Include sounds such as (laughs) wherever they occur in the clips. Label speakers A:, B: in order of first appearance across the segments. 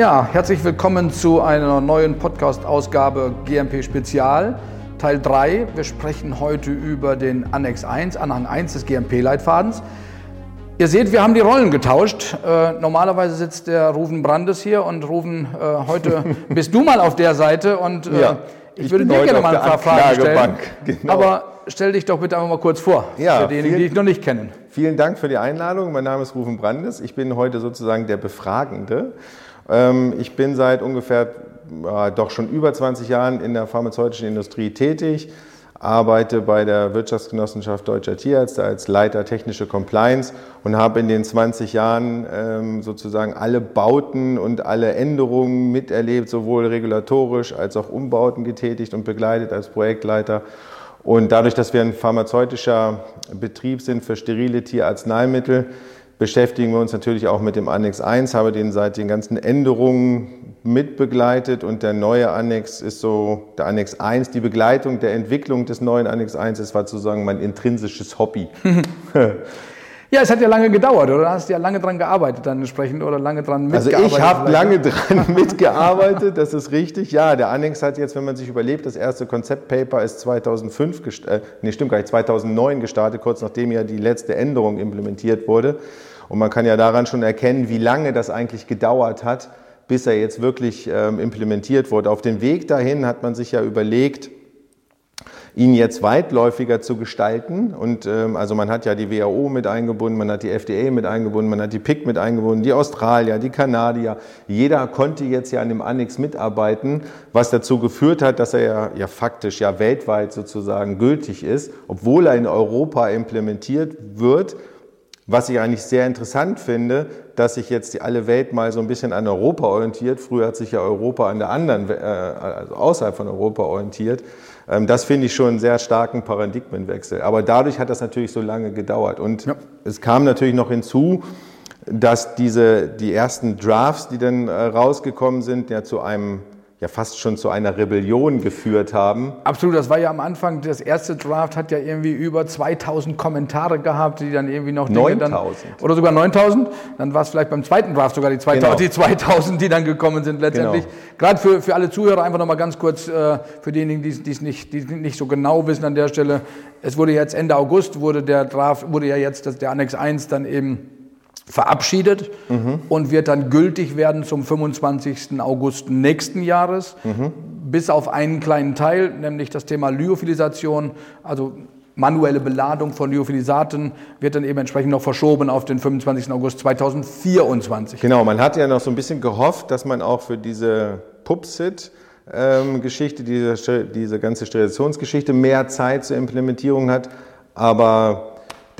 A: Ja, herzlich willkommen zu einer neuen Podcast-Ausgabe GMP Spezial, Teil 3. Wir sprechen heute über den Annex 1, Anhang 1 des GMP-Leitfadens. Ihr seht, wir haben die Rollen getauscht. Äh, normalerweise sitzt der Rufen Brandes hier und Rufen, äh, heute (laughs) bist du mal auf der Seite und äh, ja, ich, ich, würde dir gerne mal ein paar Fragen stellen. Genau. Aber stell dich doch bitte einmal mal kurz vor,
B: ja, für diejenigen, die dich noch nicht kennen. Vielen Dank für die Einladung. Mein Name ist Rufen Brandes. Ich bin heute sozusagen der Befragende. Ähm, ich bin seit ungefähr doch schon über 20 Jahren in der pharmazeutischen Industrie tätig, arbeite bei der Wirtschaftsgenossenschaft Deutscher Tierärzte als Leiter technische Compliance und habe in den 20 Jahren ähm, sozusagen alle Bauten und alle Änderungen miterlebt, sowohl regulatorisch als auch Umbauten getätigt und begleitet als Projektleiter. Und dadurch, dass wir ein pharmazeutischer Betrieb sind für sterile Tierarzneimittel, beschäftigen wir uns natürlich auch mit dem Annex 1, habe den seit den ganzen Änderungen mitbegleitet und der neue Annex ist so, der Annex 1, die Begleitung der Entwicklung des neuen Annex 1, das war sozusagen mein intrinsisches Hobby. (laughs)
A: Ja, es hat ja lange gedauert, oder? Hast du ja lange dran gearbeitet dann entsprechend oder lange dran mitgearbeitet?
B: Also ich habe lange dran (laughs) mitgearbeitet, das ist richtig. Ja, der Annex hat jetzt, wenn man sich überlebt, das erste Konzeptpaper ist 2005, äh, nee, stimmt gar nicht, 2009 gestartet, kurz nachdem ja die letzte Änderung implementiert wurde. Und man kann ja daran schon erkennen, wie lange das eigentlich gedauert hat, bis er jetzt wirklich ähm, implementiert wurde. Auf dem Weg dahin hat man sich ja überlegt, ihn jetzt weitläufiger zu gestalten. Und ähm, also man hat ja die WHO mit eingebunden, man hat die FDA mit eingebunden, man hat die PIC mit eingebunden, die Australier, die Kanadier. Jeder konnte jetzt ja an dem Annex mitarbeiten, was dazu geführt hat, dass er ja, ja faktisch ja weltweit sozusagen gültig ist, obwohl er in Europa implementiert wird was ich eigentlich sehr interessant finde, dass sich jetzt die alle Welt mal so ein bisschen an Europa orientiert. Früher hat sich ja Europa an der anderen, äh, also außerhalb von Europa orientiert. Ähm, das finde ich schon einen sehr starken Paradigmenwechsel. Aber dadurch hat das natürlich so lange gedauert. Und ja. es kam natürlich noch hinzu, dass diese, die ersten Drafts, die dann äh, rausgekommen sind, ja zu einem ja fast schon zu einer Rebellion geführt haben.
A: Absolut, das war ja am Anfang, das erste Draft hat ja irgendwie über 2000 Kommentare gehabt, die dann irgendwie noch
B: 9000.
A: Oder sogar 9000. Dann war es vielleicht beim zweiten Draft sogar die 2000, genau. die, 2000 die dann gekommen sind letztendlich. Genau. Gerade für, für alle Zuhörer einfach nochmal ganz kurz, äh, für diejenigen, die es nicht, die nicht so genau wissen an der Stelle. Es wurde jetzt Ende August, wurde der Draft, wurde ja jetzt das, der Annex 1 dann eben verabschiedet mhm. und wird dann gültig werden zum 25. August nächsten Jahres, mhm. bis auf einen kleinen Teil, nämlich das Thema Lyophilisation, also manuelle Beladung von Lyophilisaten wird dann eben entsprechend noch verschoben auf den 25. August 2024.
B: Genau, man hat ja noch so ein bisschen gehofft, dass man auch für diese Pupsit ähm, Geschichte, diese, diese ganze Sterilisationsgeschichte mehr Zeit zur Implementierung hat, aber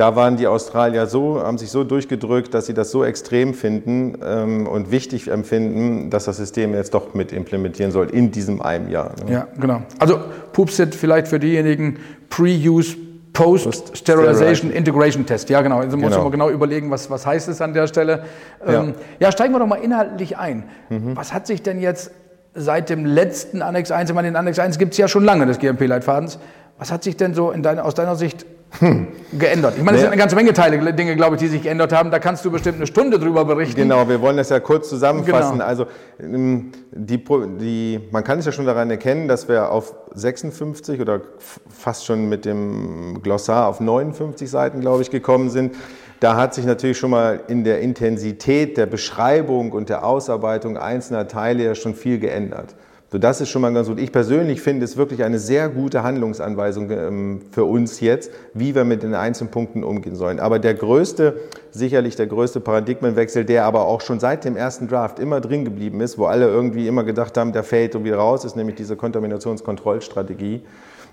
B: da waren die Australier so, haben sich so durchgedrückt, dass sie das so extrem finden ähm, und wichtig empfinden, dass das System jetzt doch mit implementieren soll in diesem einem Jahr.
A: Ne? Ja, genau. Also PUPSIT vielleicht für diejenigen Pre-Use Post-Sterilization Integration Test. Ja, genau. Also muss genau. man genau überlegen, was, was heißt es an der Stelle. Ähm, ja. ja. steigen wir doch mal inhaltlich ein. Mhm. Was hat sich denn jetzt seit dem letzten Annex 1, ich meine, den Annex 1 gibt es ja schon lange des GMP-Leitfadens, was hat sich denn so in deiner, aus deiner Sicht hm. geändert. Ich meine, es sind eine ganze Menge Teile, Dinge, glaube ich, die sich geändert haben. Da kannst du bestimmt eine Stunde drüber berichten.
B: Genau, wir wollen das ja kurz zusammenfassen. Genau. Also ähm, die, die, man kann es ja schon daran erkennen, dass wir auf 56 oder fast schon mit dem Glossar auf 59 Seiten, glaube ich, gekommen sind. Da hat sich natürlich schon mal in der Intensität der Beschreibung und der Ausarbeitung einzelner Teile ja schon viel geändert. So, das ist schon mal ganz gut. Ich persönlich finde es wirklich eine sehr gute Handlungsanweisung ähm, für uns jetzt, wie wir mit den einzelnen Punkten umgehen sollen. Aber der größte, sicherlich der größte Paradigmenwechsel, der aber auch schon seit dem ersten Draft immer drin geblieben ist, wo alle irgendwie immer gedacht haben, der fällt irgendwie raus, ist nämlich diese Kontaminationskontrollstrategie.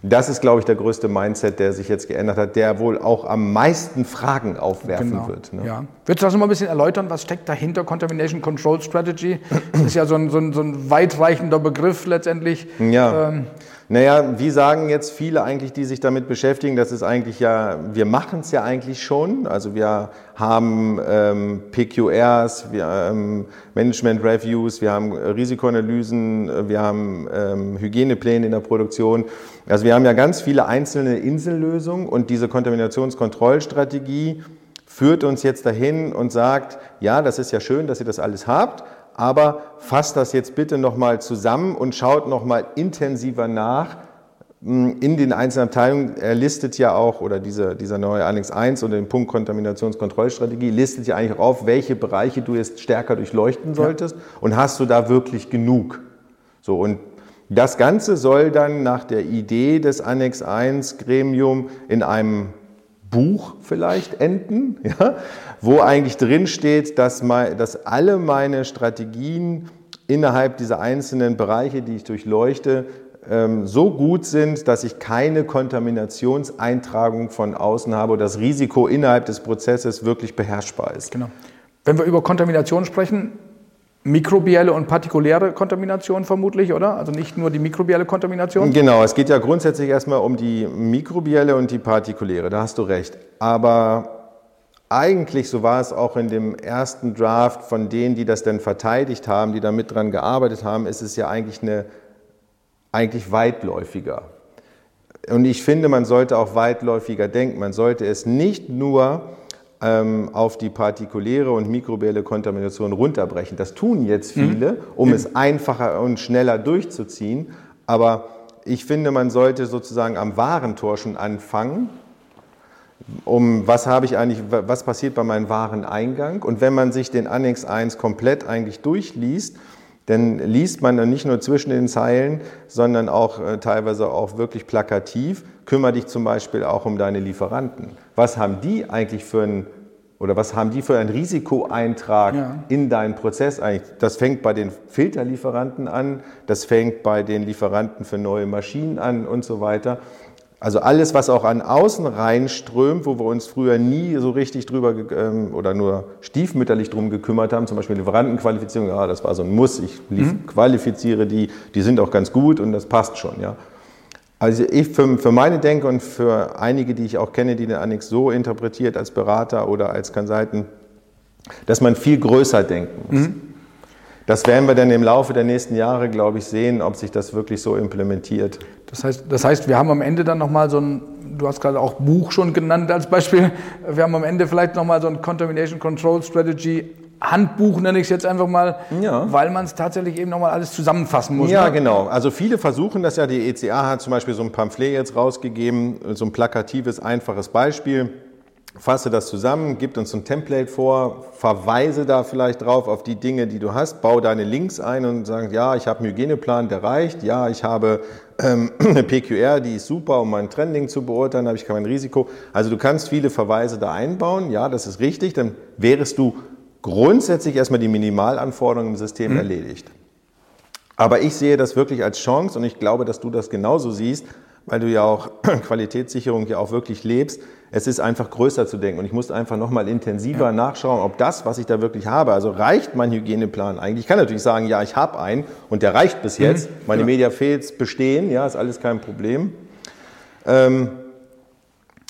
B: Das ist, glaube ich, der größte Mindset, der sich jetzt geändert hat, der wohl auch am meisten Fragen aufwerfen genau. wird.
A: Ne? Ja. Würdest du das noch mal ein bisschen erläutern, was steckt dahinter Contamination Control Strategy? Das (clears throat) ist ja so ein, so ein, so ein weitreichender Begriff letztendlich.
B: Ja. Ähm, naja, wie sagen jetzt viele eigentlich, die sich damit beschäftigen, das ist eigentlich ja, wir machen es ja eigentlich schon. Also wir haben ähm, PQRs, wir haben Management Reviews, wir haben Risikoanalysen, wir haben ähm, Hygienepläne in der Produktion. Also wir haben ja ganz viele einzelne Insellösungen und diese Kontaminationskontrollstrategie führt uns jetzt dahin und sagt, ja, das ist ja schön, dass ihr das alles habt, aber fasst das jetzt bitte nochmal zusammen und schaut nochmal intensiver nach, in den einzelnen Abteilungen, er listet ja auch, oder dieser, dieser neue Annex 1 oder den Punkt Kontaminationskontrollstrategie, listet ja eigentlich auch auf, welche Bereiche du jetzt stärker durchleuchten solltest ja. und hast du da wirklich genug. So, und das Ganze soll dann nach der Idee des Annex 1 Gremium in einem Buch vielleicht enden, (laughs) ja, wo eigentlich drin steht, dass, dass alle meine Strategien innerhalb dieser einzelnen Bereiche, die ich durchleuchte, ähm, so gut sind, dass ich keine Kontaminationseintragung von außen habe oder das Risiko innerhalb des Prozesses wirklich beherrschbar ist.
A: Genau. Wenn wir über Kontamination sprechen, mikrobielle und partikuläre Kontamination vermutlich, oder? Also nicht nur die mikrobielle Kontamination?
B: Genau, es geht ja grundsätzlich erstmal um die mikrobielle und die partikuläre, da hast du recht. Aber eigentlich, so war es auch in dem ersten Draft von denen, die das denn verteidigt haben, die da mit dran gearbeitet haben, ist es ja eigentlich eine eigentlich weitläufiger. Und ich finde, man sollte auch weitläufiger denken. Man sollte es nicht nur auf die partikuläre und mikrobielle Kontamination runterbrechen. Das tun jetzt mhm. viele, um es einfacher und schneller durchzuziehen. Aber ich finde, man sollte sozusagen am Warentor schon anfangen. Um was habe ich eigentlich, was passiert bei meinem Wareneingang? Und wenn man sich den Annex 1 komplett eigentlich durchliest, denn liest man dann nicht nur zwischen den Zeilen, sondern auch äh, teilweise auch wirklich plakativ, kümmere dich zum Beispiel auch um deine Lieferanten. Was haben die eigentlich für ein oder was haben die für einen Risikoeintrag ja. in deinen Prozess eigentlich? Das fängt bei den Filterlieferanten an, das fängt bei den Lieferanten für neue Maschinen an und so weiter. Also alles, was auch an außen reinströmt, wo wir uns früher nie so richtig drüber ähm, oder nur stiefmütterlich drum gekümmert haben, zum Beispiel Lieferantenqualifizierung, ja, das war so ein Muss, ich mhm. qualifiziere die, die sind auch ganz gut und das passt schon, ja. Also ich für, für meine Denke und für einige, die ich auch kenne, die den Annex so interpretiert als Berater oder als Consultant, dass man viel größer denken muss. Mhm. Das werden wir dann im Laufe der nächsten Jahre, glaube ich, sehen, ob sich das wirklich so implementiert.
A: Das heißt, das heißt wir haben am Ende dann nochmal so ein, du hast gerade auch Buch schon genannt als Beispiel, wir haben am Ende vielleicht nochmal so ein Contamination Control Strategy Handbuch nenne ich es jetzt einfach mal, ja. weil man es tatsächlich eben nochmal alles zusammenfassen muss.
B: Ja, ne? genau. Also viele versuchen das ja. Die ECA hat zum Beispiel so ein Pamphlet jetzt rausgegeben, so ein plakatives, einfaches Beispiel fasse das zusammen, gib uns ein Template vor, verweise da vielleicht drauf auf die Dinge, die du hast, bau deine Links ein und sag, ja, ich habe einen Hygieneplan, der reicht, ja, ich habe ähm, (clears throat) eine PQR, die ist super, um mein Trending zu beurteilen, habe ich kein Risiko. Also du kannst viele Verweise da einbauen, ja, das ist richtig, dann wärest du grundsätzlich erstmal die Minimalanforderungen im System mhm. erledigt. Aber ich sehe das wirklich als Chance und ich glaube, dass du das genauso siehst, weil du ja auch (clears throat) Qualitätssicherung ja auch wirklich lebst, es ist einfach größer zu denken und ich muss einfach nochmal intensiver ja. nachschauen, ob das, was ich da wirklich habe, also reicht mein Hygieneplan eigentlich. Ich kann natürlich sagen, ja, ich habe einen und der reicht bis jetzt. Mhm. Meine ja. Media Fails bestehen, ja, ist alles kein Problem. Ähm,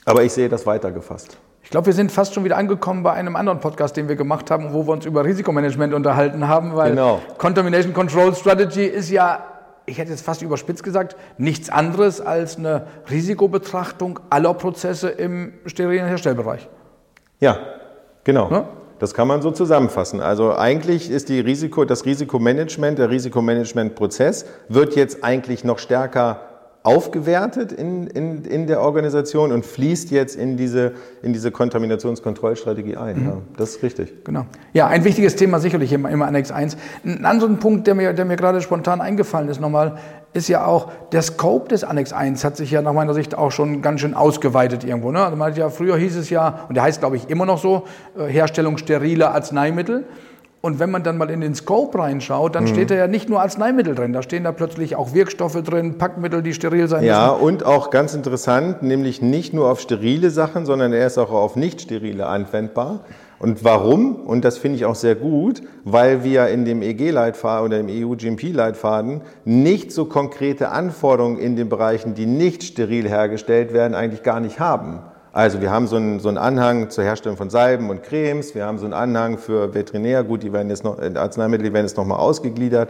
B: aber ich sehe das weitergefasst.
A: Ich glaube, wir sind fast schon wieder angekommen bei einem anderen Podcast, den wir gemacht haben, wo wir uns über Risikomanagement unterhalten haben, weil genau. Contamination Control Strategy ist ja ich hätte jetzt fast überspitzt gesagt, nichts anderes als eine Risikobetrachtung aller Prozesse im sterilen Herstellbereich.
B: Ja, genau. Ja? Das kann man so zusammenfassen. Also eigentlich ist die Risiko, das Risikomanagement, der Risikomanagementprozess wird jetzt eigentlich noch stärker aufgewertet in, in, in der Organisation und fließt jetzt in diese, in diese Kontaminationskontrollstrategie ein. Mhm. Ja, das ist richtig.
A: Genau. Ja, ein wichtiges Thema sicherlich im, im Annex 1. Ein anderer Punkt, der mir, der mir gerade spontan eingefallen ist nochmal, ist ja auch, der Scope des Annex 1 hat sich ja nach meiner Sicht auch schon ganz schön ausgeweitet irgendwo. Ne? Also man hat ja, früher hieß es ja, und der heißt glaube ich immer noch so, äh, Herstellung steriler Arzneimittel. Und wenn man dann mal in den Scope reinschaut, dann mhm. steht da ja nicht nur Arzneimittel drin, da stehen da plötzlich auch Wirkstoffe drin, Packmittel, die steril sein
B: ja, müssen. Ja, und auch ganz interessant, nämlich nicht nur auf sterile Sachen, sondern er ist auch auf nicht sterile anwendbar. Und warum? Und das finde ich auch sehr gut, weil wir in dem EG-Leitfaden oder im EU-GMP-Leitfaden nicht so konkrete Anforderungen in den Bereichen, die nicht steril hergestellt werden, eigentlich gar nicht haben. Also wir haben so einen, so einen Anhang zur Herstellung von Salben und Cremes, wir haben so einen Anhang für Veterinär, gut, die werden jetzt noch, äh, Arzneimittel die werden jetzt nochmal ausgegliedert.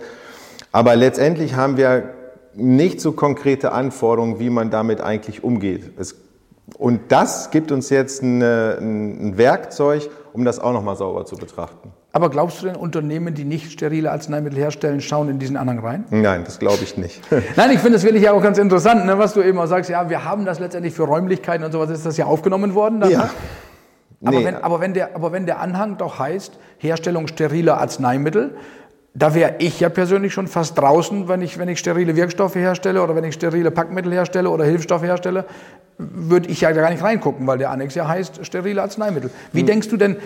B: Aber letztendlich haben wir nicht so konkrete Anforderungen, wie man damit eigentlich umgeht. Es, und das gibt uns jetzt eine, ein Werkzeug, um das auch nochmal sauber zu betrachten.
A: Aber glaubst du denn, Unternehmen, die nicht sterile Arzneimittel herstellen, schauen in diesen Anhang rein?
B: Nein, das glaube ich nicht. (laughs)
A: Nein, ich finde es wirklich auch ganz interessant, ne, was du eben auch sagst. Ja, wir haben das letztendlich für Räumlichkeiten und sowas, ist das ja aufgenommen worden. Dann,
B: ja.
A: Ne? Aber,
B: Nee.
A: wenn, aber, wenn der, aber wenn der Anhang doch heißt, Herstellung steriler Arzneimittel, da wäre ich ja persönlich schon fast draußen, wenn ich, wenn ich sterile Wirkstoffe herstelle oder wenn ich sterile Packmittel herstelle oder Hilfsstoffe herstelle, würde ich ja gar nicht reingucken, weil der Annex ja heißt sterile Arzneimittel. Wie denkst du denn,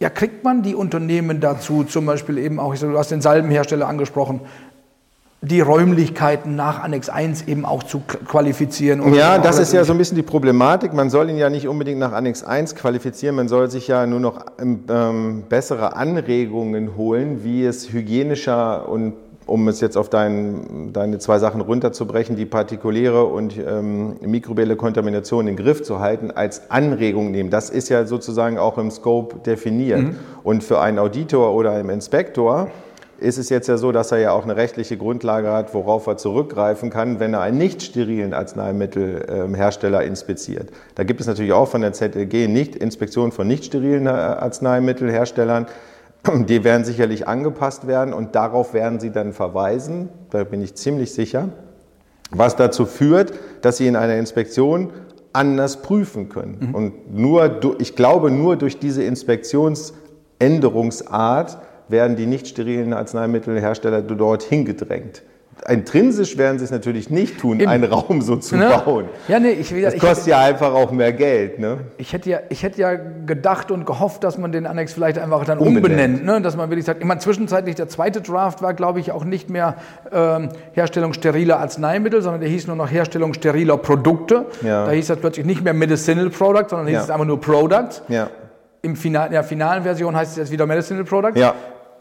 A: ja, kriegt man die Unternehmen dazu, zum Beispiel eben auch, ich sag, du hast den Salbenhersteller angesprochen, die Räumlichkeiten nach Annex 1 eben auch zu qualifizieren? und
B: Ja, das ist ja so ein bisschen die Problematik. Man soll ihn ja nicht unbedingt nach Annex 1 qualifizieren, man soll sich ja nur noch ähm, bessere Anregungen holen, wie es hygienischer und um es jetzt auf dein, deine zwei Sachen runterzubrechen, die partikuläre und ähm, mikrobielle Kontamination in den Griff zu halten, als Anregung nehmen. Das ist ja sozusagen auch im Scope definiert. Und für einen Auditor oder einen Inspektor ist es jetzt ja so, dass er ja auch eine rechtliche Grundlage hat, worauf er zurückgreifen kann, wenn er einen nicht sterilen Arzneimittelhersteller inspiziert. Da gibt es natürlich auch von der ZLG nicht Inspektion von nicht sterilen äh, Arzneimittelherstellern. Die werden sicherlich angepasst werden und darauf werden sie dann verweisen, da bin ich ziemlich sicher, was dazu führt, dass sie in einer Inspektion anders prüfen können. Und nur, ich glaube, nur durch diese Inspektionsänderungsart werden die nicht sterilen Arzneimittelhersteller dort hingedrängt. Intrinsisch werden sie es natürlich nicht tun,
A: Eben.
B: einen Raum so zu
A: Ne?
B: bauen.
A: Ja, nee, ich,
B: Das
A: ich,
B: kostet ja einfach auch mehr Geld. Ne?
A: Ich hätte, ja, ich hätte ja gedacht und gehofft, dass man den Annex vielleicht einfach dann
B: Umbenennt.
A: umbenennt. Ne? Dass man wirklich sagt, ich meine, zwischenzeitlich der zweite Draft war, glaube ich, auch nicht mehr ähm, Herstellung steriler Arzneimittel, sondern der hieß nur noch Herstellung steriler Produkte.
B: Ja.
A: Da hieß das plötzlich nicht mehr Medicinal Product, sondern hieß
B: Ja.
A: es einfach nur Products.
B: Ja.
A: Im Final, in der finalen Version heißt es jetzt wieder Medicinal Product.
B: Ja.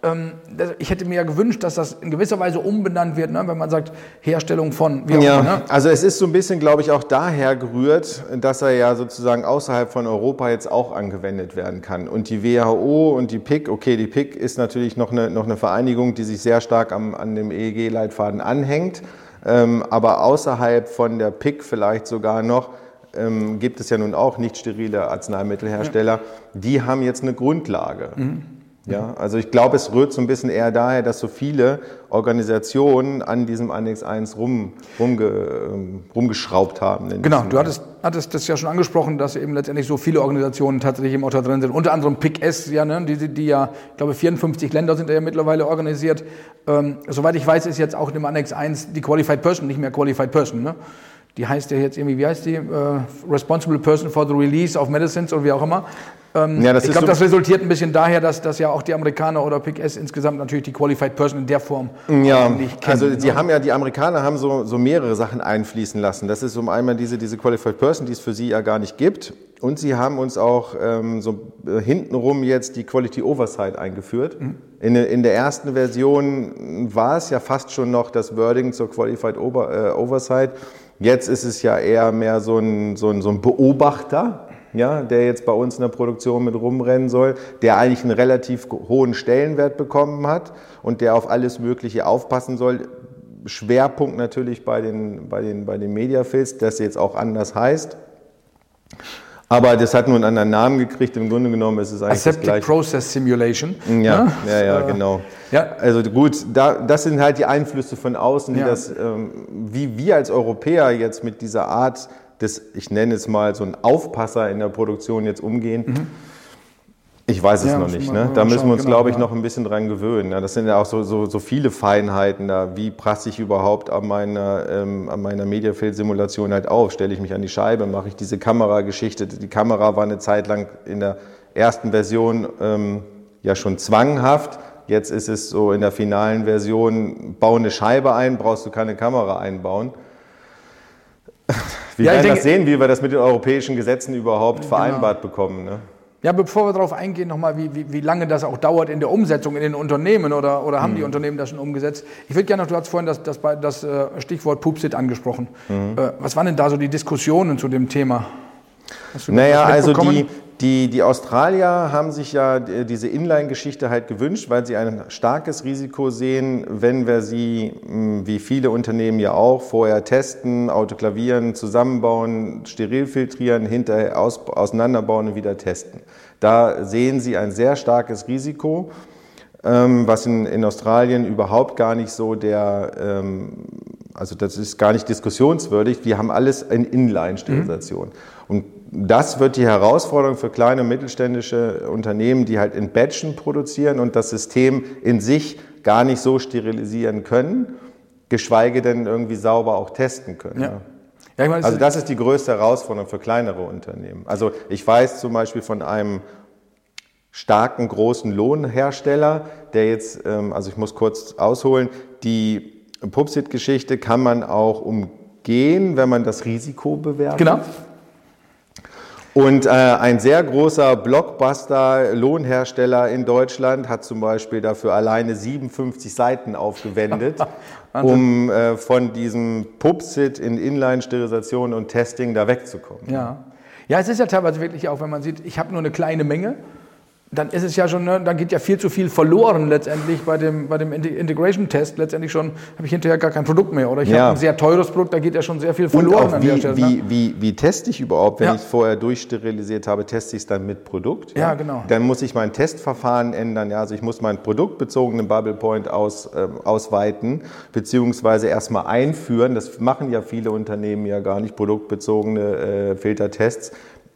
A: Ähm, ich hätte mir ja gewünscht, dass das in gewisser Weise umbenannt wird, ne? wenn man sagt Herstellung von, wie auch
B: Ja.
A: Ne?
B: also es ist so ein bisschen, glaube ich, auch daher gerührt, dass er ja sozusagen außerhalb von Europa jetzt auch angewendet werden kann. Und die WHO und die PIC, okay, die PIC ist natürlich noch eine, noch eine Vereinigung, die sich sehr stark am, an dem EEG-Leitfaden anhängt. Ähm, aber außerhalb von der PIC vielleicht sogar noch ähm, gibt es ja nun auch nicht sterile Arzneimittelhersteller. Die haben jetzt eine Grundlage. Ja, also ich glaube, es rührt so ein bisschen eher daher, dass so viele Organisationen an diesem Annex 1 rum, rumge, ähm, rumgeschraubt haben.
A: Genau, du hattest, hattest das ja schon angesprochen, dass eben letztendlich so viele Organisationen tatsächlich im Otto drin sind. Unter anderem PIC-S, ja, ne, die, die ja, ich glaube, 54 Länder sind ja mittlerweile organisiert. Ähm, soweit ich weiß, ist jetzt auch in dem Annex 1 die Qualified Person, nicht mehr Qualified Person. Ne? Die heißt ja jetzt irgendwie, wie heißt die? Äh, Responsible Person for the Release of Medicines oder wie auch immer. Ähm,
B: Ja, das
A: ich glaube,
B: so-
A: das resultiert ein bisschen daher, dass, dass ja auch die Amerikaner oder PIC-S insgesamt natürlich die Qualified Person in der Form
B: Ja,
A: nicht kennen.
B: also die
A: ne?
B: haben ja, die Amerikaner haben so, so mehrere Sachen einfließen lassen. Das ist um einmal diese, diese Qualified Person, die es für sie ja gar nicht gibt. Und sie haben uns auch ähm, so äh, hintenrum jetzt die Quality Oversight eingeführt. In, der- in der ersten Version war es ja fast schon noch das Wording zur Qualified Ober, äh, Oversight. Jetzt ist es ja eher mehr so ein, so ein, so ein Beobachter, ja, der jetzt bei uns in der Produktion mit rumrennen soll, der eigentlich einen relativ hohen Stellenwert bekommen hat und der auf alles Mögliche aufpassen soll. Schwerpunkt natürlich bei den, bei den, bei den Mediafilms, das jetzt auch anders heißt. Aber das hat nur einen anderen Namen gekriegt. Im Grunde genommen ist es eigentlich das
A: Aseptic
B: gleiche.
A: Process Simulation.
B: Ja,
A: ne?
B: ja, ja,
A: Äh,
B: genau.
A: Ja,
B: Also gut, da, das sind halt die Einflüsse von außen, die
A: Ja.
B: das, ähm, wie wir als Europäer jetzt mit dieser Art des, ich nenne es mal so ein Aufpasser in der Produktion jetzt umgehen. Ich weiß es
A: Ja,
B: noch nicht. Ne? Da müssen wir uns,
A: genau,
B: glaube ich,
A: ja.
B: noch ein bisschen dran gewöhnen. Das sind ja auch so, so, so viele Feinheiten da. Wie passe ich überhaupt an meiner, ähm, an meiner Mediafield-Simulation halt auf? Stelle ich mich an die Scheibe? Mache ich diese Kamerageschichte? Die Kamera war eine Zeit lang in der ersten Version ähm, ja schon zwanghaft. Jetzt ist es so in der finalen Version, bau eine Scheibe ein, brauchst du keine Kamera einbauen. Wir
A: Ja,
B: werden
A: denke-
B: das sehen, wie wir das mit den europäischen Gesetzen überhaupt vereinbart bekommen. Ne?
A: Ja, bevor wir darauf eingehen, nochmal, wie, wie, wie lange das auch dauert in der Umsetzung in den Unternehmen oder, oder haben
B: Mhm.
A: die Unternehmen das schon umgesetzt? Ich würde gerne noch, du hast vorhin das, das, bei- das äh, Stichwort Pupsit angesprochen.
B: Mhm.
A: Äh, Was waren denn da so die Diskussionen zu dem Thema?
B: Naja,
A: das
B: also die, die, die Australier haben sich ja äh, diese Inline-Geschichte halt gewünscht, weil sie ein starkes Risiko sehen, wenn wir sie, mh, wie viele Unternehmen ja auch, vorher testen, autoklavieren, zusammenbauen, steril filtrieren, hinterher aus, auseinanderbauen und wieder testen. Da sehen sie ein sehr starkes Risiko. ähm, was in, in Australien überhaupt gar nicht so der, ähm, also das ist gar nicht diskussionswürdig. Wir haben alles in Inline-Sterilisation. Mhm. Und das wird die Herausforderung für kleine und mittelständische Unternehmen, die halt in Batchen produzieren und das System in sich gar nicht so sterilisieren können, geschweige denn irgendwie sauber auch testen können. Ja. Ja, meine, also das ist die größte Herausforderung für kleinere Unternehmen. Also ich weiß zum Beispiel von einem starken großen Lohnhersteller, der jetzt, ähm, also ich muss kurz ausholen, die Pupsit-Geschichte kann man auch umgehen, wenn man das Risiko bewertet.
A: Genau.
B: Und äh, ein sehr großer Blockbuster-Lohnhersteller in Deutschland hat zum Beispiel dafür alleine 57 Seiten aufgewendet, (laughs) um äh, von diesem Pupsit in Inline-Sterilisation und Testing da wegzukommen.
A: Ja. ja, es ist ja teilweise wirklich auch, wenn man sieht, ich habe nur eine kleine Menge dann ist es ja schon, ne, dann geht ja viel zu viel verloren letztendlich bei dem, bei dem Integration-Test. Letztendlich schon habe ich hinterher gar kein Produkt mehr. Oder ich ja. habe ein sehr teures Produkt, da geht ja schon sehr viel verloren
B: Und auch wie, an der Stelle. Wie, ne? wie, wie teste ich überhaupt, wenn ja. ich es vorher durchsterilisiert habe, teste ich es dann mit Produkt?
A: Ja? ja? genau.
B: Dann muss ich mein Testverfahren ändern. Ja? Also ich muss meinen produktbezogenen Bubble Point aus, äh, ausweiten, beziehungsweise erstmal einführen. Das machen ja viele Unternehmen ja gar nicht, produktbezogene äh, Filtertests.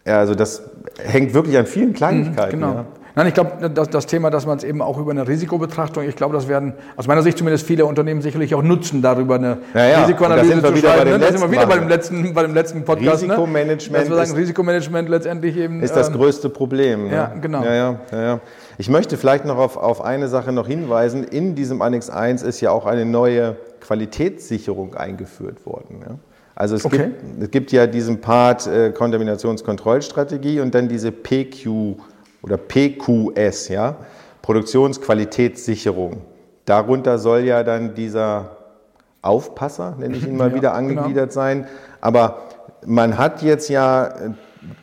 B: Also das hängt wirklich an vielen Kleinigkeiten.
A: Mhm, genau. Ja. Nein, ich glaube, das, das, Thema, dass man es eben auch über eine Risikobetrachtung, ich glaube, das werden aus meiner Sicht zumindest viele Unternehmen sicherlich auch nutzen, darüber eine
B: ja, ja. Risikoanalyse
A: zu schreiben. Ne? Da sind wir wieder bei dem letzten, bei dem letzten Podcast.
B: Ne? Risikomanagement. Ne?
A: Dass wir sagen, ist, Risikomanagement letztendlich eben.
B: Ist das ähm, größte Problem.
A: Ne? Ja, genau.
B: Ja, ja, ja, ja. Ich möchte vielleicht noch auf, auf eine Sache noch hinweisen. In diesem Annex 1 ist ja auch eine neue Qualitätssicherung eingeführt worden. Ja? Also es, okay. gibt, es gibt ja diesen Part äh, Kontaminationskontrollstrategie und dann diese PQ oder PQS, ja, Produktionsqualitätssicherung. Darunter soll ja dann dieser Aufpasser, nenne ich ihn mal ja, wieder, angegliedert genau. sein. Aber man hat jetzt ja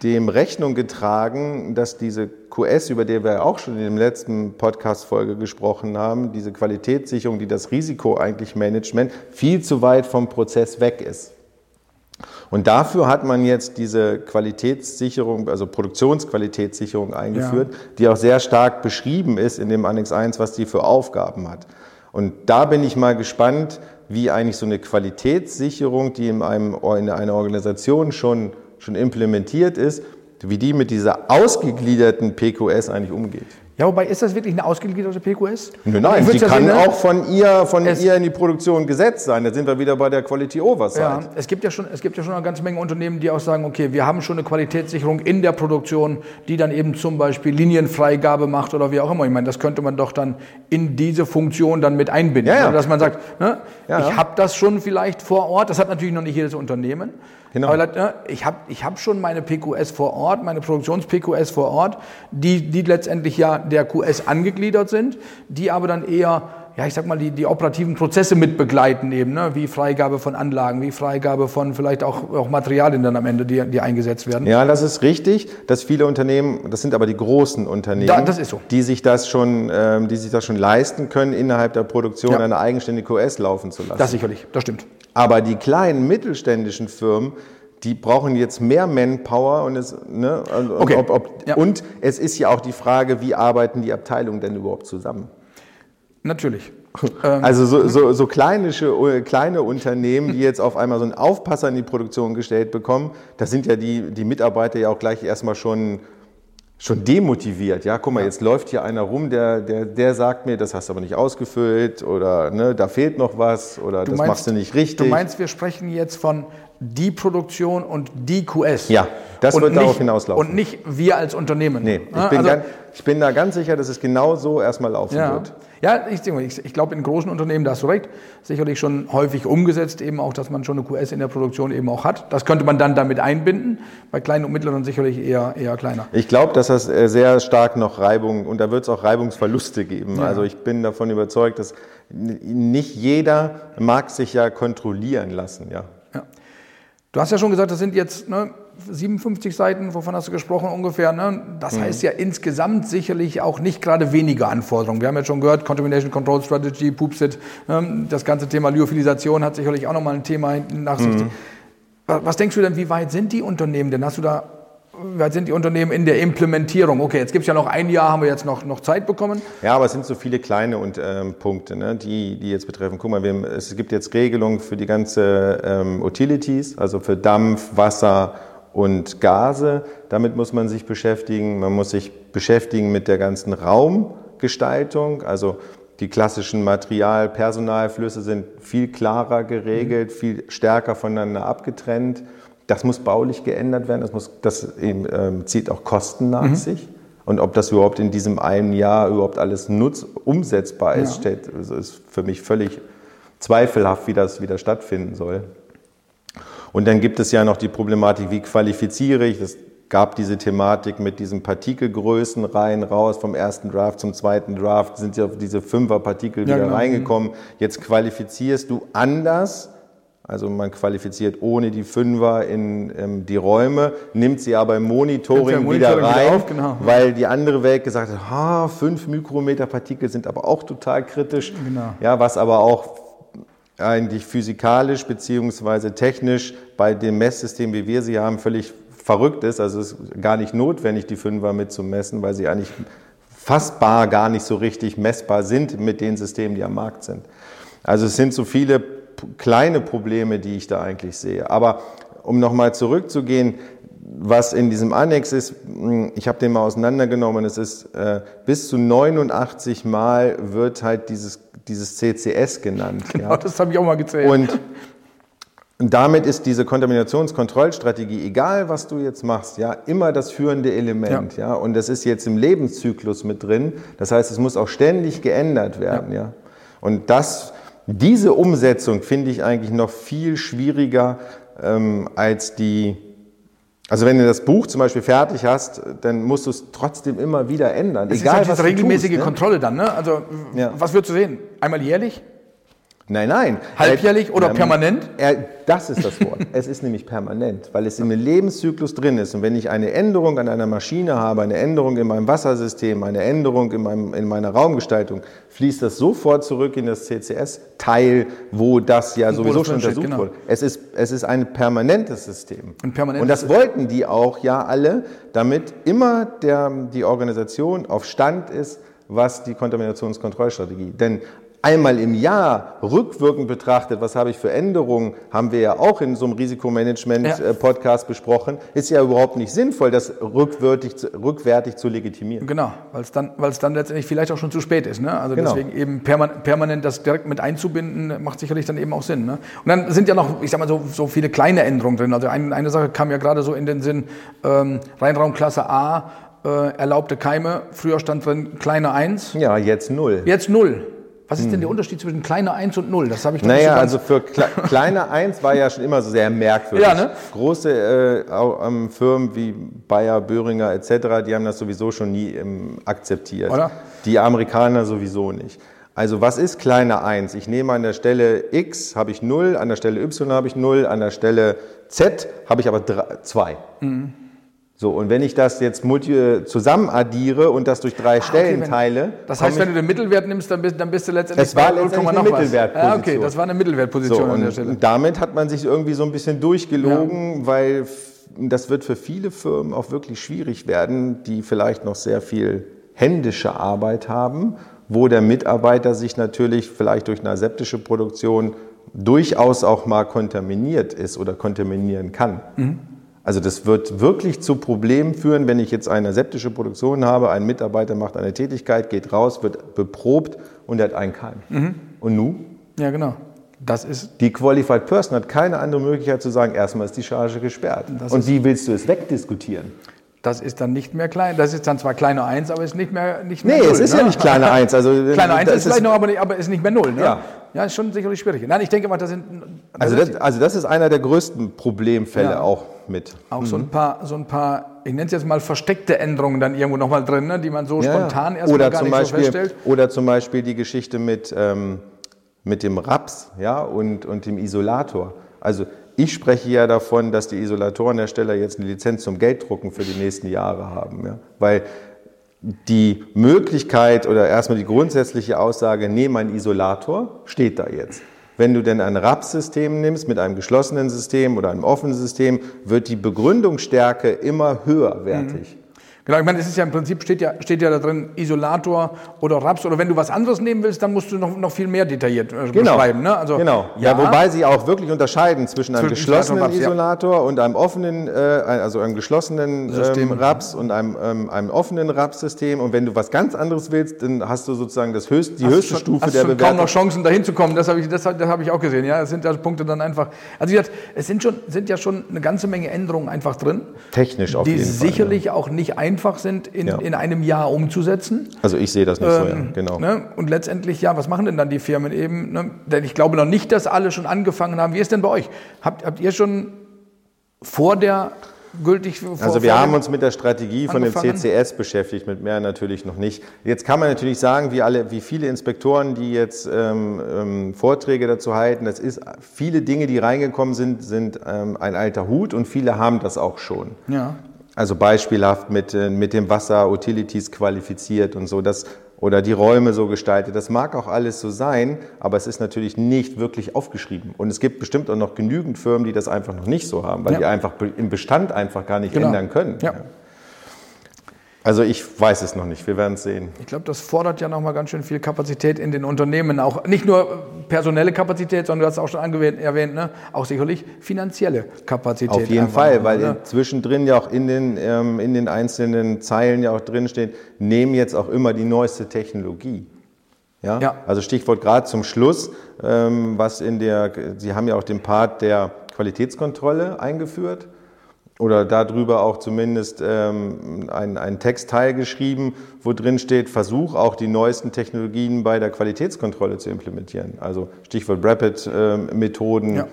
B: dem Rechnung getragen, dass diese QS, über die wir auch schon in der letzten Podcast-Folge gesprochen haben, diese Qualitätssicherung, die das Risiko eigentlich Management, viel zu weit vom Prozess weg ist. Und dafür hat man jetzt diese Qualitätssicherung, also Produktionsqualitätssicherung eingeführt, ja. die auch sehr stark beschrieben ist in dem Annex 1, was die für Aufgaben hat. Und da bin ich mal gespannt, wie eigentlich so eine Qualitätssicherung, die in, einem, in einer Organisation schon, schon implementiert ist, wie die mit dieser ausgegliederten PQS eigentlich umgeht.
A: Ja, wobei ist das wirklich eine ausgegliederte PQS?
B: Nein, nein die kann sehen, ne? auch von ihr, von ihr in die Produktion gesetzt sein. Da sind wir wieder bei der Quality Oversight.
A: Ja, es gibt ja schon, es gibt ja schon eine ganze Menge Unternehmen, die auch sagen, okay, wir haben schon eine Qualitätssicherung in der Produktion, die dann eben zum Beispiel Linienfreigabe macht oder wie auch immer. Ich meine, das könnte man doch dann in diese Funktion dann mit einbinden, ja, ja. Also, dass man sagt, ne, ja, ich habe das schon vielleicht vor Ort. Das hat natürlich noch nicht jedes Unternehmen. Genau. Aber ne, ich habe ich hab schon meine PQS vor Ort, meine Produktions-PQS vor Ort, die, die letztendlich ja der QS angegliedert sind, die aber dann eher ja, ich sag mal, die, die operativen Prozesse mit begleiten eben, ne? wie Freigabe von Anlagen, wie Freigabe von vielleicht auch, auch Materialien dann am Ende, die, die eingesetzt werden.
B: Ja, das ist richtig, dass viele Unternehmen, das sind aber die großen Unternehmen, da,
A: so.
B: die, sich das schon, ähm, die sich das schon leisten können, innerhalb der Produktion ja. eine eigenständige QS laufen zu lassen.
A: Das sicherlich, das stimmt.
B: Aber die kleinen mittelständischen Firmen, die brauchen jetzt mehr Manpower und es, ne, und, okay. ob, ob, ja. und es ist ja auch die Frage, wie arbeiten die Abteilungen denn überhaupt zusammen?
A: Natürlich. (laughs)
B: Also so, so, so kleine, kleine Unternehmen, die jetzt auf einmal so einen Aufpasser in die Produktion gestellt bekommen, da sind ja die, die Mitarbeiter ja auch gleich erstmal schon schon demotiviert. Ja, guck mal, jetzt läuft hier einer rum, der, der, der sagt mir, das hast du aber nicht ausgefüllt oder ne, da fehlt noch was oder du das meinst, machst du nicht richtig. Du
A: meinst, wir sprechen jetzt von die Produktion und die QS.
B: Ja, das und wird nicht, darauf hinauslaufen.
A: Und nicht wir als Unternehmen.
B: Nee, ich, bin, also, ganz, ich bin da ganz sicher, dass es genau so erstmal laufen
A: ja.
B: wird.
A: Ja, ich, ich, ich glaube, in großen Unternehmen, da hast du recht, sicherlich schon häufig umgesetzt, eben auch, dass man schon eine QS in der Produktion eben auch hat. Das könnte man dann damit einbinden. Bei kleinen und mittleren sicherlich eher, eher kleiner.
B: Ich glaube, dass das äh, sehr stark noch Reibung, und da wird es auch Reibungsverluste geben. Ja. Also ich bin davon überzeugt, dass nicht jeder mag sich ja kontrollieren lassen. Ja. ja.
A: Du hast ja schon gesagt, das sind jetzt ne, 57 Seiten, wovon hast du gesprochen ungefähr. Ne? Das mhm. heißt ja insgesamt sicherlich auch nicht gerade weniger Anforderungen. Wir haben jetzt schon gehört, Contamination Control Strategy, Poopsit, ne? das ganze Thema Lyophilisation hat sicherlich auch nochmal ein Thema nach sich. Mhm. Was denkst du denn, wie weit sind die Unternehmen denn? Hast du da weit sind die Unternehmen in der Implementierung? Okay, jetzt gibt es ja noch ein Jahr, haben wir jetzt noch, noch Zeit bekommen.
B: Ja, aber es sind so viele kleine und, ähm, Punkte, ne, die, die jetzt betreffen. Guck mal, wir, es gibt jetzt Regelungen für die ganze ähm, Utilities, also für Dampf, Wasser und Gase. Damit muss man sich beschäftigen. Man muss sich beschäftigen mit der ganzen Raumgestaltung, also die klassischen Material-Personalflüsse sind viel klarer geregelt, mhm. viel stärker voneinander abgetrennt. Das muss baulich geändert werden, das, muss, das eben, ähm, zieht auch Kosten nach mhm. sich. Und ob das überhaupt in diesem einen Jahr überhaupt alles nutz umsetzbar ist, ja. steht, also ist für mich völlig zweifelhaft, wie das wieder stattfinden soll. Und dann gibt es ja noch die Problematik, wie qualifiziere ich, das gab diese Thematik mit diesen Partikelgrößen rein, raus, vom ersten Draft zum zweiten Draft, sind ja diese Fünfer-Partikel ja, wieder genau. reingekommen. Jetzt qualifizierst du anders, also man qualifiziert ohne die Fünfer in ähm, die Räume, nimmt sie aber im Monitoring, Monitoring wieder rein, wieder auf, genau. weil die andere Welt gesagt hat, ha, fünf Mikrometer Partikel sind aber auch total kritisch. Genau. Ja, was aber auch eigentlich physikalisch beziehungsweise technisch bei dem Messsystem, wie wir sie haben, völlig verrückt ist. Also es ist gar nicht notwendig, die Fünfer mitzumessen, weil sie eigentlich fassbar gar nicht so richtig messbar sind mit den Systemen, die am Markt sind. Also es sind so viele kleine Probleme, die ich da eigentlich sehe. Aber um nochmal zurückzugehen, was in diesem Annex ist, hm, ich habe den mal auseinandergenommen, es ist äh, bis zu 89 Mal wird halt dieses, dieses CCS genannt.
A: Genau, ja. das habe ich auch mal gezählt.
B: Und damit ist diese Kontaminationskontrollstrategie, egal was du jetzt machst, ja, immer das führende Element, ja. ja. Und das ist jetzt im Lebenszyklus mit drin. Das heißt, es muss auch ständig geändert werden, ja. ja. Und das diese Umsetzung finde ich eigentlich noch viel schwieriger ähm, als die. Also wenn du das Buch zum Beispiel fertig hast, dann musst du es trotzdem immer wieder ändern.
A: Es egal, ist halt was regelmäßige tust, ne? Kontrolle dann, ne? Also ja. was würdest du sehen? Einmal jährlich?
B: Nein, nein.
A: Halbjährlich oder er, permanent?
B: Er, das ist das Wort. es ist nämlich permanent, weil es im Lebenszyklus drin ist. Und wenn ich eine Änderung an einer Maschine habe, eine Änderung in meinem Wassersystem, eine Änderung in, meinem, in meiner Raumgestaltung, fließt das sofort zurück in das CCS-Teil, wo das ja sowieso das schon untersucht genau. wurde. Es ist, es ist ein permanentes System. Ein permanentes Und das wollten die auch ja alle, damit immer der, die Organisation auf Stand ist, was die Kontaminationskontrollstrategie. Denn einmal im Jahr rückwirkend betrachtet, was habe ich für Änderungen, haben wir ja auch in so einem Risikomanagement-Podcast ja. besprochen, ist ja überhaupt nicht sinnvoll, das rückwärtig, rückwärtig zu legitimieren.
A: Genau, weil es dann, dann letztendlich vielleicht auch schon zu spät ist. Ne? Also genau. deswegen eben permanent, permanent das direkt mit einzubinden, macht sicherlich dann eben auch Sinn. Ne? Und dann sind ja noch, ich sag mal, so, so viele kleine Änderungen drin. Also eine, eine Sache kam ja gerade so in den Sinn, ähm, Reinraumklasse A, äh, erlaubte Keime, früher stand drin kleine 1.
B: Ja, jetzt 0.
A: Jetzt 0. Was ist denn der hm. Unterschied zwischen kleiner 1 und 0?
B: Das habe ich noch Naja, so also für Kle (laughs) kleine 1 war ja schon immer so sehr merkwürdig. Ja, ne? Große äh, ähm, Firmen wie Bayer, Böhringer etc., die haben das sowieso schon nie ähm, akzeptiert. Oder? Die Amerikaner sowieso nicht. Also was ist kleiner 1? Ich nehme an der Stelle x habe ich 0, an der Stelle y habe ich 0, an der Stelle z habe ich aber 2. Mhm. So, und wenn ich das jetzt multi zusammen addiere und das durch drei ah, Stellen wenn, teile.
A: Das heißt, wenn du den Mittelwert nimmst, dann bist, dann bist du letztendlich
B: es war letztendlich eine Mittelwertposition.
A: Ah, okay, das war eine Mittelwertposition
B: so, an der Stelle. Und damit hat man sich irgendwie so ein bisschen durchgelogen, ja. weil das wird für viele Firmen auch wirklich schwierig werden, die vielleicht noch sehr viel händische Arbeit haben, wo der Mitarbeiter sich natürlich vielleicht durch eine aseptische Produktion durchaus auch mal kontaminiert ist oder kontaminieren kann. Mhm. Also das wird wirklich zu Problemen führen, wenn ich jetzt eine septische Produktion habe, ein Mitarbeiter macht eine Tätigkeit, geht raus, wird beprobt und er hat einen Keim. Mhm. Und nun?
A: Ja, genau. Das ist
B: die Qualified Person hat keine andere Möglichkeit zu sagen, erstmal ist die Charge gesperrt. und wie willst du es wegdiskutieren?
A: Das ist dann nicht mehr klein. Das ist dann zwar kleine 1, aber ist nicht mehr nicht mehr
B: Nee, 0, es ist ne? ja nicht kleine 1. Also, (laughs)
A: kleine 1 ist vielleicht noch, aber, nicht, aber ist nicht mehr 0. Ne? Ja. ja, ist schon sicherlich schwierig. Nein, ich denke mal, das sind.
B: Also das, also das ist einer der größten Problemfälle ja. auch mit.
A: Auch mhm. so, ein paar, so ein paar, ich nenne es jetzt mal versteckte Änderungen dann irgendwo nochmal drin, ne, die man so ja, spontan erstmal
B: gar nicht Beispiel, so feststellt. Oder zum Beispiel die Geschichte mit, ähm, mit dem Raps ja, und, und dem Isolator. Also ich spreche ja davon, dass die Isolatorenhersteller jetzt eine Lizenz zum Gelddrucken für die nächsten Jahre haben. Ja? Weil die Möglichkeit oder erstmal die grundsätzliche Aussage, nehme einen Isolator, steht da jetzt. Wenn du denn ein RAPS-System nimmst mit einem geschlossenen System oder einem offenen System, wird die Begründungsstärke immer höherwertig.
A: Mhm. Genau, ich meine, es ist ja im Prinzip steht ja, steht ja da drin Isolator oder Raps oder wenn du was anderes nehmen willst, dann musst du noch, noch viel mehr detailliert äh,
B: genau.
A: beschreiben. Ne?
B: Also, genau. Ja, ja, wobei sie auch wirklich unterscheiden zwischen einem geschlossenen Raps, Isolator ja. und einem offenen, äh, also einem geschlossenen ähm, Raps und einem, ähm, einem offenen Raps-System. Und wenn du was ganz anderes willst, dann hast du sozusagen das höchst, die hast höchste schon, Stufe hast der schon Bewertung.
A: kaum noch Chancen, dahin zu kommen. Das habe ich, das, das habe ich auch gesehen. Ja, es sind ja Punkte dann einfach. Also wie gesagt, es sind schon, sind ja schon eine ganze Menge Änderungen einfach drin.
B: Technisch auf jeden
A: Fall. Die sicherlich auch nicht einfach einfach sind, in, ja. in einem Jahr umzusetzen.
B: Also ich sehe das nicht ähm, so, ja, ähm,
A: genau. Ne? Und letztendlich, ja, was machen denn dann die Firmen eben? Ne? Denn ich glaube noch nicht, dass alle schon angefangen haben. Wie ist denn bei euch? Habt, habt ihr schon vor der gültig vor,
B: Also wir haben uns mit der Strategie von dem CCS beschäftigt, mit mehr natürlich noch nicht. Jetzt kann man natürlich sagen, wie alle, wie viele Inspektoren, die jetzt ähm, ähm, Vorträge dazu halten, das ist viele Dinge, die reingekommen sind, sind ähm, ein alter Hut und viele haben das auch schon.
A: Ja.
B: Also beispielhaft mit, äh, mit dem Wasser Utilities qualifiziert und so, das, oder die Räume so gestaltet. Das mag auch alles so sein, aber es ist natürlich nicht wirklich aufgeschrieben. Und es gibt bestimmt auch noch genügend Firmen, die das einfach noch nicht so haben, weil ja. die einfach im Bestand einfach gar nicht genau. ändern können.
A: Ja.
B: Also ich weiß es noch nicht, wir werden es sehen.
A: Ich glaube, das fordert ja nochmal ganz schön viel Kapazität in den Unternehmen. Auch nicht nur personelle Kapazität, sondern du hast es auch schon erwähnt, ne? auch sicherlich finanzielle Kapazität.
B: Auf jeden Fall, weil ne? zwischendrin ja auch in den, ähm, in den einzelnen Zeilen ja auch drin steht, nehmen jetzt auch immer die neueste Technologie. Ja? ja. Also Stichwort gerade zum Schluss, ähm, was in der, Sie haben ja auch den Part der Qualitätskontrolle eingeführt oder darüber auch zumindest ähm, einen Textteil geschrieben, wo drin steht, Versuch auch die neuesten Technologien bei der Qualitätskontrolle zu implementieren. Also Stichwort Rapid-Methoden, ähm, ja.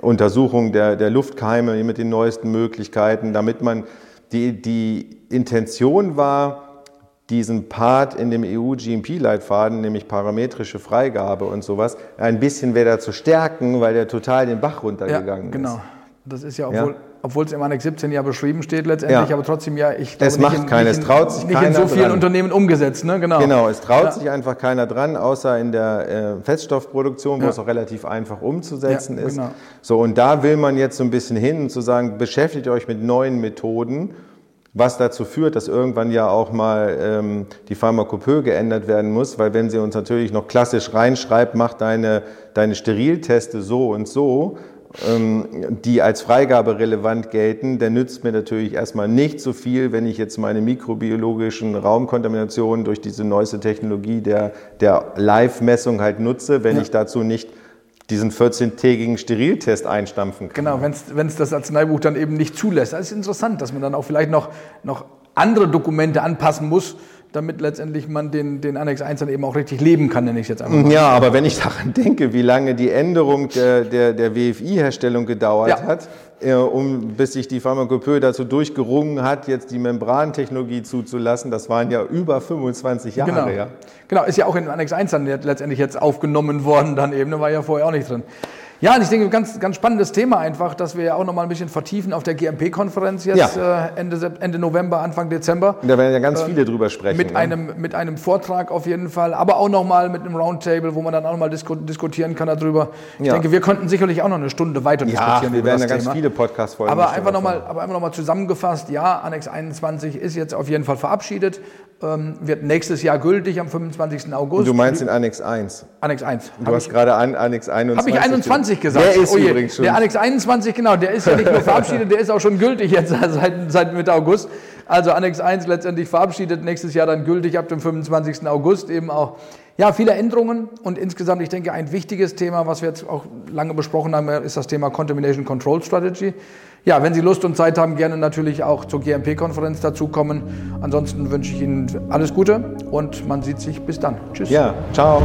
B: Untersuchung der, der Luftkeime mit den neuesten Möglichkeiten, damit man die, die Intention war, diesen Part in dem EU-GMP-Leitfaden, nämlich parametrische Freigabe und sowas, ein bisschen wieder zu stärken, weil der total den Bach runtergegangen
A: ja, genau. ist. Genau. Das ist ja, obwohl, ja obwohl es im Annex 17 ja beschrieben steht letztendlich, ja. aber trotzdem ja,
B: ich glaube, es macht in, keiner, es traut sich
A: nicht
B: keiner
A: in so vielen dran. Unternehmen umgesetzt, ne?
B: Genau. Genau, es traut ja. sich einfach keiner dran, außer in der äh, Feststoffproduktion, wo ja. es auch relativ einfach umzusetzen ist. Genau. So und da will man jetzt so ein bisschen hin und zu sagen, beschäftigt euch mit neuen Methoden. Was dazu führt, dass irgendwann ja auch mal ähm, die Pharmakopoe geändert werden muss, weil wenn sie uns natürlich noch klassisch reinschreibt, mach deine, deine Sterilteste so und so, die als Freigabe relevant gelten, der nützt mir natürlich erstmal nicht so viel, wenn ich jetzt meine mikrobiologischen Raumkontaminationen durch diese neueste Technologie der, der Live-Messung halt nutze, wenn ja. ich dazu nicht diesen 14-tägigen Steriltest einstampfen kann.
A: Genau, wenn es das Arzneibuch dann eben nicht zulässt. Das ist interessant, dass man dann auch vielleicht noch, noch andere Dokumente anpassen muss, damit letztendlich man den, den Annex 1 dann eben auch richtig leben kann, nenne ich jetzt
B: einfach mal. Ja, aber wenn ich daran denke, wie lange die Änderung der, der, der WFI-Herstellung gedauert ja. hat, äh, um, bis sich die Pharmakopoe dazu durchgerungen hat, jetzt die Membrantechnologie zuzulassen, das waren ja über 25 Jahre.
A: Genau,
B: ja.
A: genau ist ja auch in Annex 1 dann letztendlich jetzt aufgenommen worden, dann eben, da war ja vorher auch nicht drin. Ja, und ich denke, ganz, ganz spannendes Thema einfach, dass wir ja auch noch mal ein bisschen vertiefen auf der GMP-Konferenz jetzt ja. äh, Ende, Ende November, Anfang Dezember.
B: Da werden ja ganz äh, viele drüber sprechen.
A: Mit,
B: ne?
A: einem, mit einem Vortrag auf jeden Fall, aber auch noch mal mit einem Roundtable, wo man dann auch noch mal disku diskutieren kann darüber. Ich ja. denke, wir könnten sicherlich auch noch eine Stunde weiter diskutieren.
B: Ja, wir werden ja ganz viele Podcasts-Folgen
A: aber einfach noch mal, Aber einfach noch mal zusammengefasst, ja, Annex 21 ist jetzt auf jeden Fall verabschiedet ähm, wird nächstes Jahr gültig am 25. August. Und
B: du meinst in Annex 1?
A: Annex 1.
B: Du hast gerade an Annex 21.
A: Habe ich 21 gesagt?
B: Der ist oh übrigens schon.
A: Der Annex 21, genau, der ist ja nicht nur (laughs) verabschiedet, der ist auch schon gültig jetzt (laughs) seit, seit Mitte August. Also Annex 1 letztendlich verabschiedet, nächstes Jahr dann gültig ab dem 25. August eben auch. Ja, viele Änderungen und insgesamt, ich denke, ein wichtiges Thema, was wir jetzt auch lange besprochen haben, ist das Thema Contamination Control Strategy. Ja, wenn Sie Lust und Zeit haben, gerne natürlich auch zur GMP-Konferenz dazukommen. Ansonsten wünsche ich Ihnen alles Gute und man sieht sich bis dann.
B: Tschüss. Ja, ciao.